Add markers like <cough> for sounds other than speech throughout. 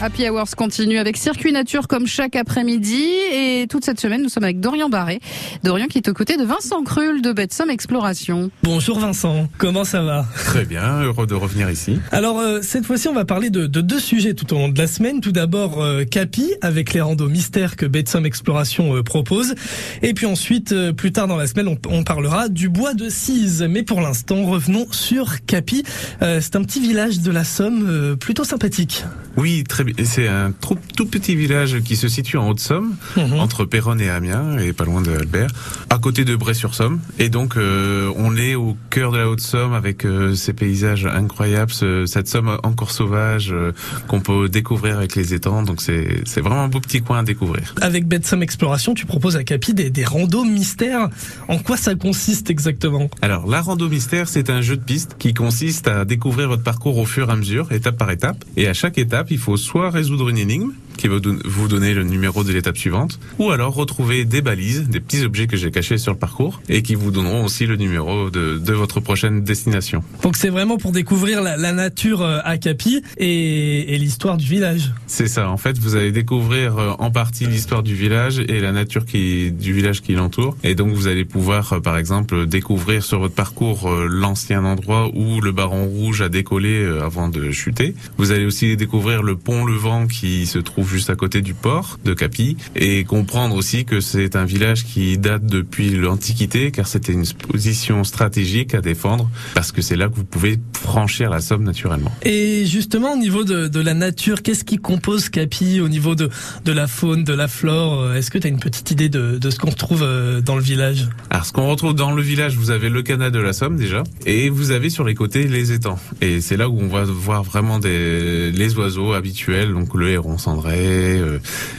Happy Hours continue avec Circuit Nature comme chaque après-midi. Et toute cette semaine, nous sommes avec Dorian Barré. Dorian qui est aux côtés de Vincent Krull de Betsom Exploration. Bonjour Vincent, comment ça va? Très bien, heureux de revenir ici. Alors euh, cette fois-ci, on va parler de, de, deux sujets tout au long de la semaine. Tout d'abord, euh, Capi avec les randos mystères que Betsom Exploration euh, propose. Et puis ensuite, euh, plus tard dans la semaine, on, on, parlera du bois de Cise. Mais pour l'instant, revenons sur Capi. Euh, c'est un petit village de la Somme plutôt sympathique. Oui, très bien. C'est un tout, tout, petit village qui se situe en Haute-Somme, mmh. entre Péronne et Amiens, et pas loin de Albert, à côté de Bray-sur-Somme. Et donc, euh, on est au cœur de la Haute-Somme avec euh, ces paysages incroyables, ce, cette Somme encore sauvage euh, qu'on peut découvrir avec les étangs. Donc, c'est vraiment un beau petit coin à découvrir. Avec Somme Exploration, tu proposes à Capi des, des randos mystères. En quoi ça consiste exactement? Alors, la rando mystère, c'est un jeu de piste qui consiste à découvrir votre parcours au fur et à mesure, étape par étape. Et à chaque étape, il faut soit résoudre une énigme, qui va vous donner le numéro de l'étape suivante, ou alors retrouver des balises, des petits objets que j'ai cachés sur le parcours, et qui vous donneront aussi le numéro de, de votre prochaine destination. Donc c'est vraiment pour découvrir la, la nature euh, à Capi et, et l'histoire du village. C'est ça, en fait vous allez découvrir euh, en partie l'histoire du village et la nature qui, du village qui l'entoure, et donc vous allez pouvoir euh, par exemple découvrir sur votre parcours l'ancien endroit où le Baron Rouge a décollé avant de chuter. Vous allez aussi découvrir le pont Levant qui se trouve juste à côté du port de Capi et comprendre aussi que c'est un village qui date depuis l'Antiquité car c'était une position stratégique à défendre parce que c'est là que vous pouvez franchir la Somme naturellement. Et justement au niveau de, de la nature, qu'est-ce qui compose Capi au niveau de, de la faune, de la flore? Est-ce que tu as une petite idée de, de ce qu'on retrouve euh, dans le village? Alors ce qu'on retrouve dans le village, vous avez le canal de la Somme déjà et vous avez sur les côtés les étangs. Et c'est là où on va voir vraiment des, les oiseaux habituels, donc le héron cendré, euh,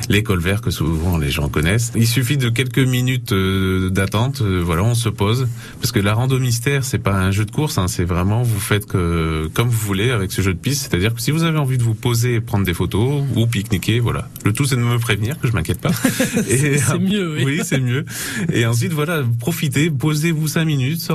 les colverts que souvent les gens connaissent. Il suffit de quelques minutes euh, d'attente, euh, voilà, on se pose parce que la rando mystère c'est pas un jeu de course, hein, c'est vraiment vous faites que comme vous voulez avec ce jeu de piste, c'est-à-dire que si vous avez envie de vous poser et prendre des photos ou pique-niquer, voilà, le tout c'est de me prévenir que je m'inquiète pas. <laughs> c'est mieux, oui, oui c'est mieux. Et ensuite voilà, profitez, posez-vous cinq minutes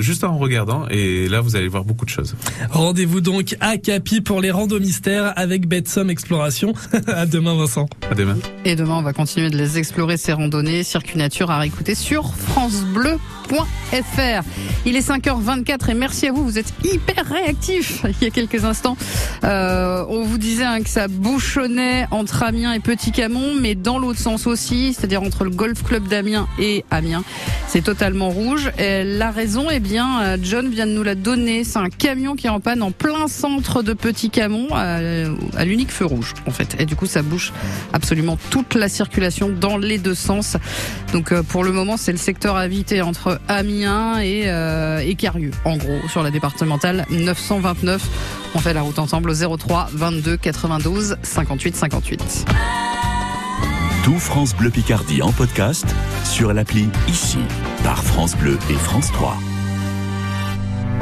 juste en regardant et là vous allez voir beaucoup de choses. Rendez-vous donc à Capi pour les randos mystères avec Betsom Exploration. <laughs> À demain, Vincent. À demain. Et demain, on va continuer de les explorer, ces randonnées. Circuit Nature à réécouter sur FranceBleu.fr. Il est 5h24 et merci à vous. Vous êtes hyper réactifs. <laughs> Il y a quelques instants, euh, on vous disait hein, que ça bouchonnait entre Amiens et Petit Camon, mais dans l'autre sens aussi, c'est-à-dire entre le Golf Club d'Amiens et Amiens. C'est totalement rouge. Et la raison, eh bien, euh, John vient de nous la donner. C'est un camion qui est en panne en plein centre de Petit Camon, à, à l'unique feu rouge, en fait. Et du coup, ça bouche absolument toute la circulation dans les deux sens. Donc, euh, pour le moment, c'est le secteur à entre Amiens et, euh, en gros, sur la départementale 929. On fait la route ensemble au 03 22 92 58 58. Tout France Bleu Picardie en podcast sur l'appli Ici par France Bleu et France 3.